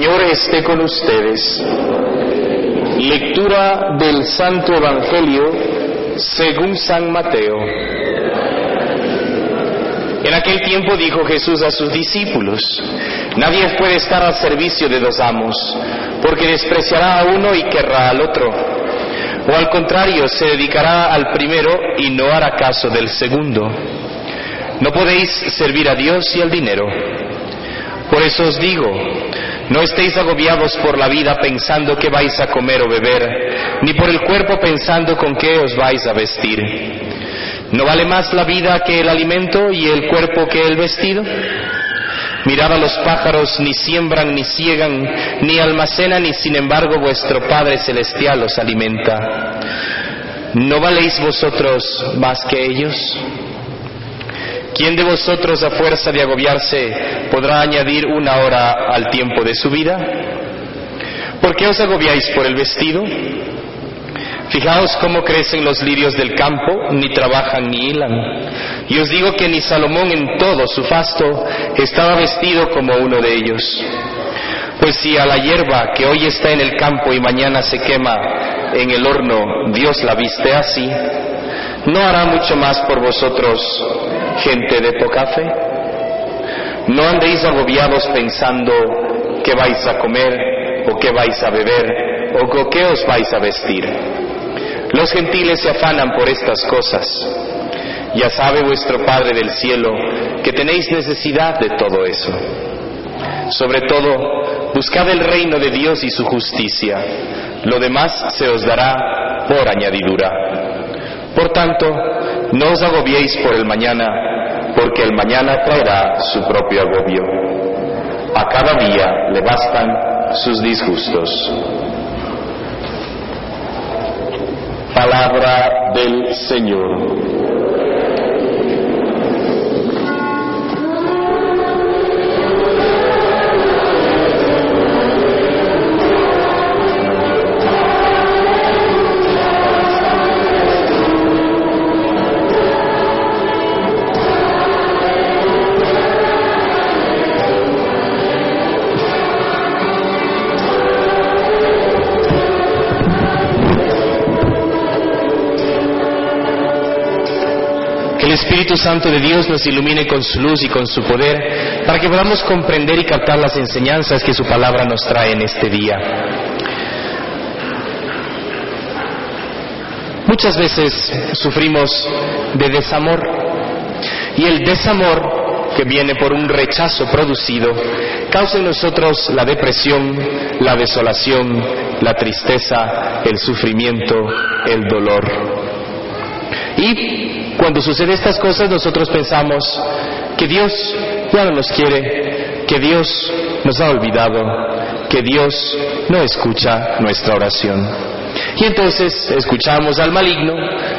Señor esté con ustedes. Lectura del Santo Evangelio según San Mateo. En aquel tiempo dijo Jesús a sus discípulos, Nadie puede estar al servicio de dos amos, porque despreciará a uno y querrá al otro. O al contrario, se dedicará al primero y no hará caso del segundo. No podéis servir a Dios y al dinero. Por eso os digo, no estéis agobiados por la vida pensando qué vais a comer o beber, ni por el cuerpo pensando con qué os vais a vestir. ¿No vale más la vida que el alimento y el cuerpo que el vestido? Mirad a los pájaros, ni siembran, ni ciegan, ni almacenan, y sin embargo vuestro Padre Celestial los alimenta. ¿No valéis vosotros más que ellos? ¿Quién de vosotros a fuerza de agobiarse podrá añadir una hora al tiempo de su vida? ¿Por qué os agobiáis por el vestido? Fijaos cómo crecen los lirios del campo, ni trabajan ni hilan. Y os digo que ni Salomón en todo su fasto estaba vestido como uno de ellos. Pues si a la hierba que hoy está en el campo y mañana se quema en el horno, Dios la viste así, ¿no hará mucho más por vosotros, gente de poca fe? No andéis agobiados pensando qué vais a comer o qué vais a beber o con qué os vais a vestir. Los gentiles se afanan por estas cosas. Ya sabe vuestro Padre del cielo que tenéis necesidad de todo eso. Sobre todo, buscad el reino de Dios y su justicia. Lo demás se os dará por añadidura. Por tanto, no os agobiéis por el mañana, porque el mañana traerá su propio agobio. A cada día le bastan sus disgustos. Palabra del Señor. El Espíritu Santo de Dios nos ilumine con su luz y con su poder para que podamos comprender y captar las enseñanzas que su palabra nos trae en este día. Muchas veces sufrimos de desamor y el desamor que viene por un rechazo producido causa en nosotros la depresión, la desolación, la tristeza, el sufrimiento, el dolor. Y cuando suceden estas cosas nosotros pensamos que Dios ya no nos quiere, que Dios nos ha olvidado, que Dios no escucha nuestra oración. Y entonces escuchamos al maligno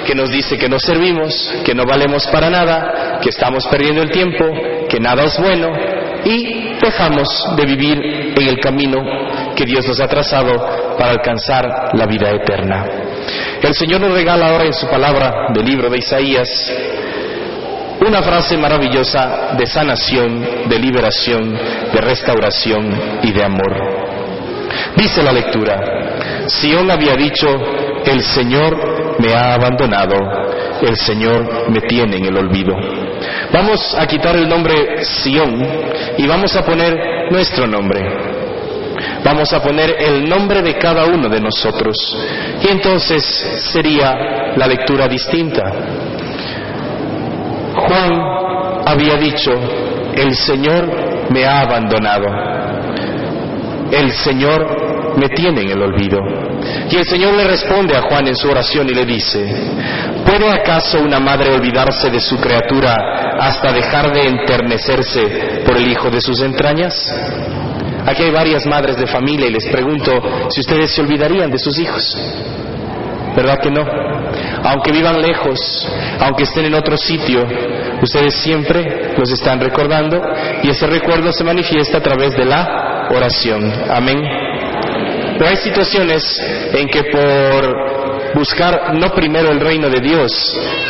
que nos dice que no servimos, que no valemos para nada, que estamos perdiendo el tiempo, que nada es bueno y dejamos de vivir en el camino que Dios nos ha trazado para alcanzar la vida eterna. El Señor nos regala ahora en su palabra del libro de Isaías una frase maravillosa de sanación, de liberación, de restauración y de amor. Dice la lectura, Sión había dicho, el Señor me ha abandonado, el Señor me tiene en el olvido. Vamos a quitar el nombre Sión y vamos a poner nuestro nombre. Vamos a poner el nombre de cada uno de nosotros y entonces sería la lectura distinta. Juan había dicho, el Señor me ha abandonado, el Señor me tiene en el olvido. Y el Señor le responde a Juan en su oración y le dice, ¿puede acaso una madre olvidarse de su criatura hasta dejar de enternecerse por el hijo de sus entrañas? Aquí hay varias madres de familia y les pregunto si ustedes se olvidarían de sus hijos. ¿Verdad que no? Aunque vivan lejos, aunque estén en otro sitio, ustedes siempre los están recordando y ese recuerdo se manifiesta a través de la oración. Amén. Pero hay situaciones en que por buscar no primero el reino de Dios,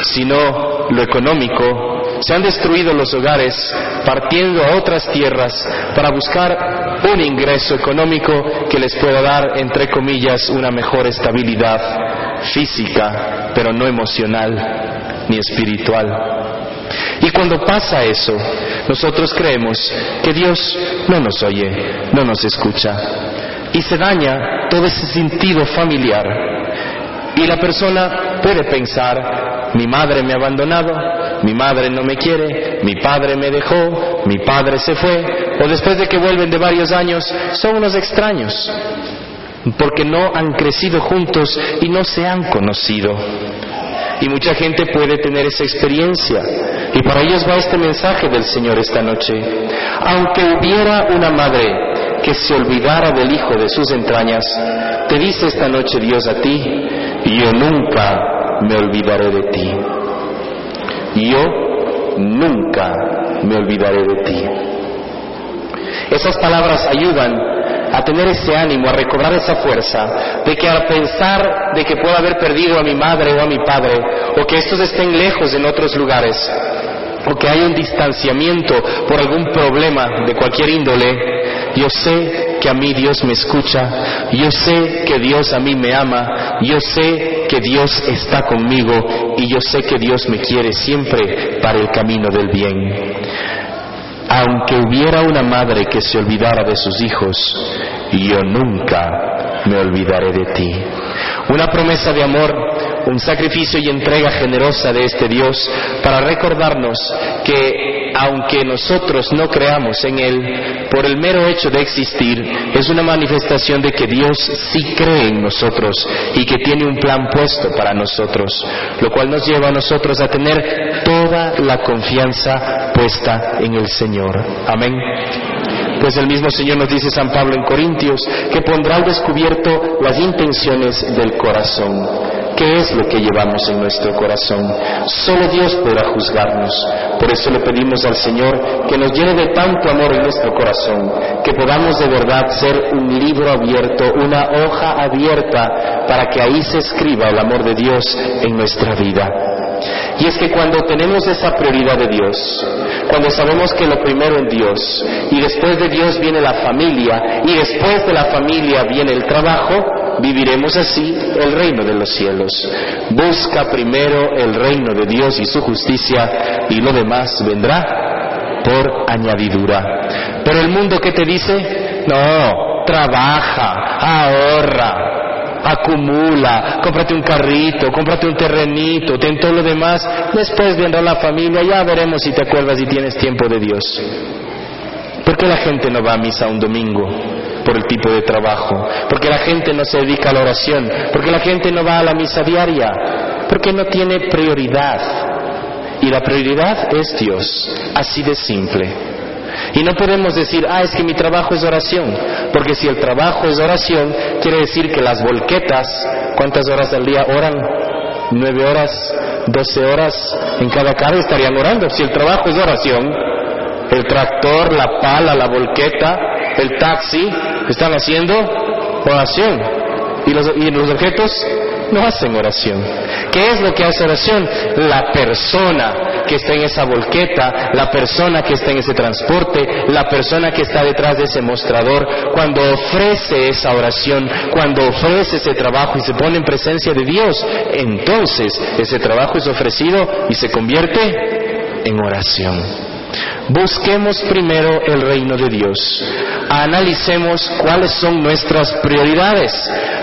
sino lo económico, se han destruido los hogares partiendo a otras tierras para buscar un ingreso económico que les pueda dar, entre comillas, una mejor estabilidad física, pero no emocional ni espiritual. Y cuando pasa eso, nosotros creemos que Dios no nos oye, no nos escucha. Y se daña todo ese sentido familiar. Y la persona puede pensar, mi madre me ha abandonado, mi madre no me quiere, mi padre me dejó, mi padre se fue, o después de que vuelven de varios años, son unos extraños, porque no han crecido juntos y no se han conocido. Y mucha gente puede tener esa experiencia. Y para ellos va este mensaje del Señor esta noche. Aunque hubiera una madre que se olvidara del hijo de sus entrañas, te dice esta noche Dios a ti, yo nunca me olvidaré de ti. Yo nunca me olvidaré de ti. Esas palabras ayudan a tener ese ánimo, a recobrar esa fuerza, de que al pensar de que puedo haber perdido a mi madre o a mi padre, o que estos estén lejos en otros lugares, o que hay un distanciamiento por algún problema de cualquier índole, yo sé que a mí Dios me escucha, yo sé que Dios a mí me ama, yo sé que Dios está conmigo y yo sé que Dios me quiere siempre para el camino del bien. Aunque hubiera una madre que se olvidara de sus hijos, yo nunca me olvidaré de ti. Una promesa de amor, un sacrificio y entrega generosa de este Dios para recordarnos que aunque nosotros no creamos en Él, por el mero hecho de existir, es una manifestación de que Dios sí cree en nosotros y que tiene un plan puesto para nosotros, lo cual nos lleva a nosotros a tener toda la confianza puesta en el Señor. Amén. Pues el mismo Señor nos dice San Pablo en Corintios que pondrá al descubierto las intenciones del corazón. ¿Qué es lo que llevamos en nuestro corazón? Solo Dios podrá juzgarnos. Por eso le pedimos al Señor que nos llene de tanto amor en nuestro corazón, que podamos de verdad ser un libro abierto, una hoja abierta, para que ahí se escriba el amor de Dios en nuestra vida. Y es que cuando tenemos esa prioridad de Dios, cuando sabemos que lo primero es Dios, y después de Dios viene la familia, y después de la familia viene el trabajo, viviremos así el reino de los cielos. Busca primero el reino de Dios y su justicia, y lo demás vendrá por añadidura. Pero el mundo que te dice, no, trabaja, ahorra, acumula, cómprate un carrito, cómprate un terrenito, ten todo lo demás, después vendrá la familia, ya veremos si te acuerdas y tienes tiempo de Dios. ¿Por qué la gente no va a misa un domingo? Por el tipo de trabajo. Porque la gente no se dedica a la oración. Porque la gente no va a la misa diaria. Porque no tiene prioridad. Y la prioridad es Dios. Así de simple. Y no podemos decir, ah, es que mi trabajo es oración, porque si el trabajo es oración, quiere decir que las volquetas, ¿cuántas horas al día oran? Nueve horas, doce horas en cada carro estarían orando. Si el trabajo es oración, el tractor, la pala, la volqueta, el taxi, están haciendo oración. Y los, y los objetos no hacen oración. ¿Qué es lo que hace oración? La persona que está en esa volqueta, la persona que está en ese transporte, la persona que está detrás de ese mostrador, cuando ofrece esa oración, cuando ofrece ese trabajo y se pone en presencia de Dios, entonces ese trabajo es ofrecido y se convierte en oración. Busquemos primero el reino de Dios. Analicemos cuáles son nuestras prioridades.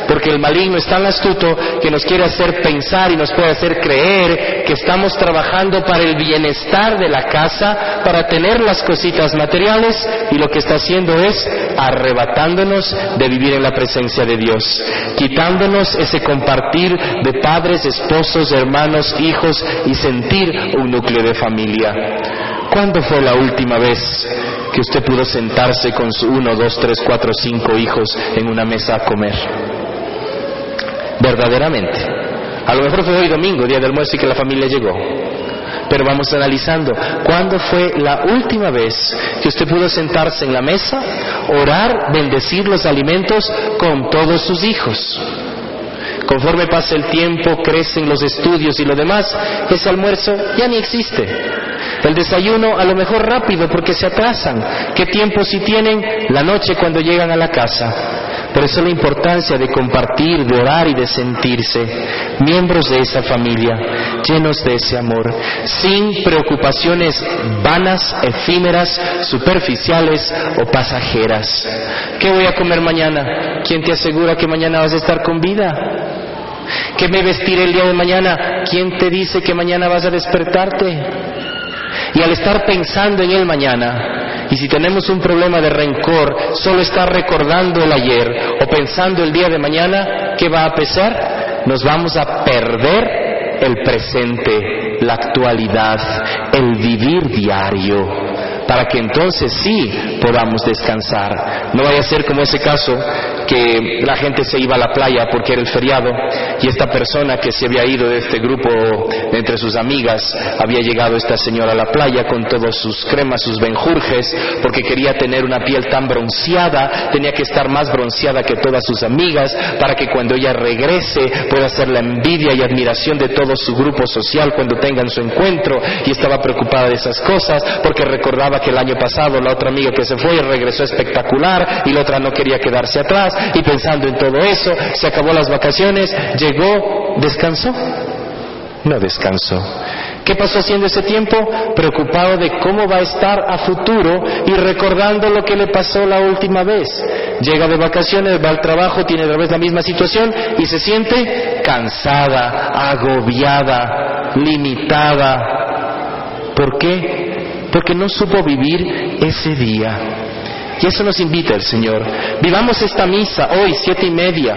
porque el maligno es tan astuto que nos quiere hacer pensar y nos puede hacer creer que estamos trabajando para el bienestar de la casa, para tener las cositas materiales y lo que está haciendo es arrebatándonos de vivir en la presencia de Dios, quitándonos ese compartir de padres, esposos, hermanos, hijos y sentir un núcleo de familia. ¿Cuándo fue la última vez que usted pudo sentarse con su uno, dos, tres, cuatro, cinco hijos en una mesa a comer? Verdaderamente. A lo mejor fue hoy domingo, día del almuerzo y que la familia llegó. Pero vamos analizando, ¿cuándo fue la última vez que usted pudo sentarse en la mesa, orar, bendecir los alimentos con todos sus hijos? Conforme pasa el tiempo, crecen los estudios y lo demás, ese almuerzo ya ni existe. El desayuno a lo mejor rápido porque se atrasan. ¿Qué tiempo si tienen? La noche cuando llegan a la casa. Por eso la importancia de compartir, de orar y de sentirse miembros de esa familia, llenos de ese amor, sin preocupaciones vanas, efímeras, superficiales o pasajeras. ¿Qué voy a comer mañana? ¿Quién te asegura que mañana vas a estar con vida? ¿Qué me vestiré el día de mañana? ¿Quién te dice que mañana vas a despertarte? Y al estar pensando en el mañana, y si tenemos un problema de rencor, solo estar recordando el ayer o pensando el día de mañana, ¿qué va a pesar? Nos vamos a perder el presente, la actualidad, el vivir diario para que entonces sí podamos descansar. No vaya a ser como ese caso que la gente se iba a la playa porque era el feriado y esta persona que se había ido de este grupo entre sus amigas había llegado esta señora a la playa con todos sus cremas, sus benjurjes, porque quería tener una piel tan bronceada, tenía que estar más bronceada que todas sus amigas para que cuando ella regrese pueda ser la envidia y admiración de todo su grupo social cuando tengan su encuentro y estaba preocupada de esas cosas porque recordaba que el año pasado la otra amiga que se fue regresó espectacular y la otra no quería quedarse atrás y pensando en todo eso, se acabó las vacaciones, llegó, descansó. No descansó. ¿Qué pasó haciendo ese tiempo? Preocupado de cómo va a estar a futuro y recordando lo que le pasó la última vez. Llega de vacaciones, va al trabajo, tiene otra vez la misma situación y se siente cansada, agobiada, limitada. ¿Por qué? Porque no supo vivir ese día. Y eso nos invita el Señor. Vivamos esta misa hoy, siete y media.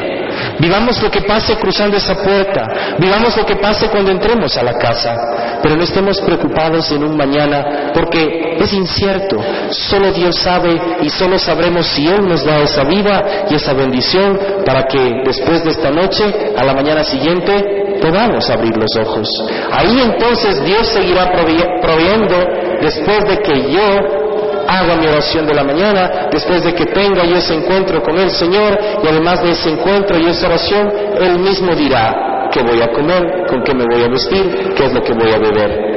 Vivamos lo que pase cruzando esa puerta. Vivamos lo que pase cuando entremos a la casa. Pero no estemos preocupados en un mañana porque es incierto. Solo Dios sabe y solo sabremos si Él nos da esa vida y esa bendición para que después de esta noche, a la mañana siguiente, podamos abrir los ojos. Ahí entonces Dios seguirá proveyendo después de que yo haga mi oración de la mañana, después de que tenga yo ese encuentro con el Señor y además de ese encuentro y esa oración, Él mismo dirá qué voy a comer, con qué me voy a vestir, qué es lo que voy a beber.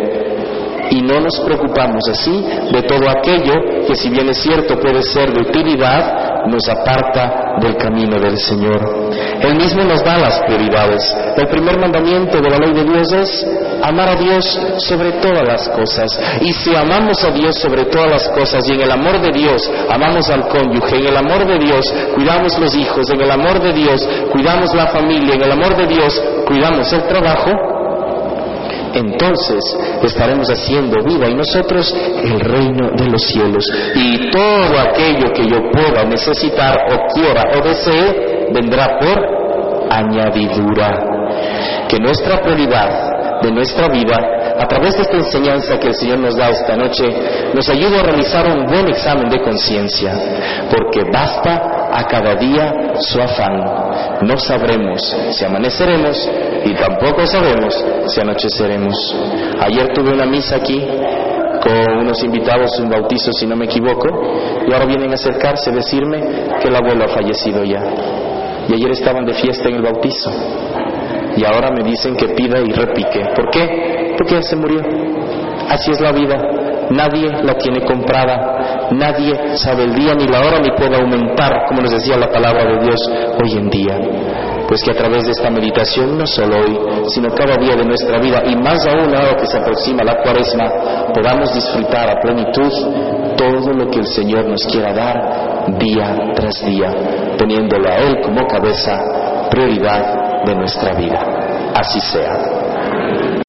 Y no nos preocupamos así de todo aquello que si bien es cierto puede ser de utilidad, nos aparta del camino del Señor. Él mismo nos da las prioridades. El primer mandamiento de la ley de Dios es amar a Dios sobre todas las cosas. Y si amamos a Dios sobre todas las cosas y en el amor de Dios amamos al cónyuge, en el amor de Dios cuidamos los hijos, en el amor de Dios cuidamos la familia, en el amor de Dios cuidamos el trabajo, entonces estaremos haciendo vida y nosotros el reino de los cielos. Y todo aquello que yo pueda necesitar o quiera o desee vendrá por añadidura. Que nuestra prioridad de nuestra vida, a través de esta enseñanza que el Señor nos da esta noche, nos ayude a realizar un buen examen de conciencia, porque basta a cada día su afán. No sabremos si amaneceremos y tampoco sabemos si anocheceremos. Ayer tuve una misa aquí con unos invitados, un bautizo si no me equivoco, y ahora vienen a acercarse a decirme que el abuelo ha fallecido ya. Y ayer estaban de fiesta en el bautizo. Y ahora me dicen que pida y repique. ¿Por qué? Porque él se murió. Así es la vida. Nadie la tiene comprada. Nadie sabe el día ni la hora ni puede aumentar, como nos decía la palabra de Dios hoy en día pues que a través de esta meditación, no solo hoy, sino cada día de nuestra vida, y más aún ahora que se aproxima la cuaresma, podamos disfrutar a plenitud todo lo que el Señor nos quiera dar día tras día, poniéndolo a Él como cabeza prioridad de nuestra vida. Así sea.